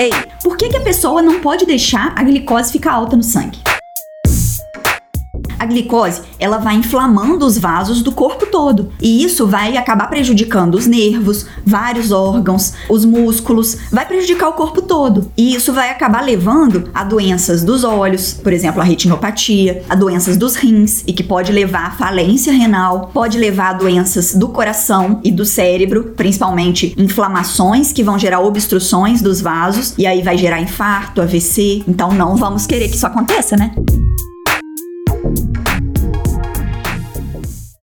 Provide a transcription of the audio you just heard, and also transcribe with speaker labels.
Speaker 1: Ei, por que, que a pessoa não pode deixar a glicose ficar alta no sangue? A glicose, ela vai inflamando os vasos do corpo todo, e isso vai acabar prejudicando os nervos, vários órgãos, os músculos, vai prejudicar o corpo todo. E isso vai acabar levando a doenças dos olhos, por exemplo, a retinopatia, a doenças dos rins e que pode levar à falência renal, pode levar a doenças do coração e do cérebro, principalmente inflamações que vão gerar obstruções dos vasos e aí vai gerar infarto, AVC. Então não vamos querer que isso aconteça, né?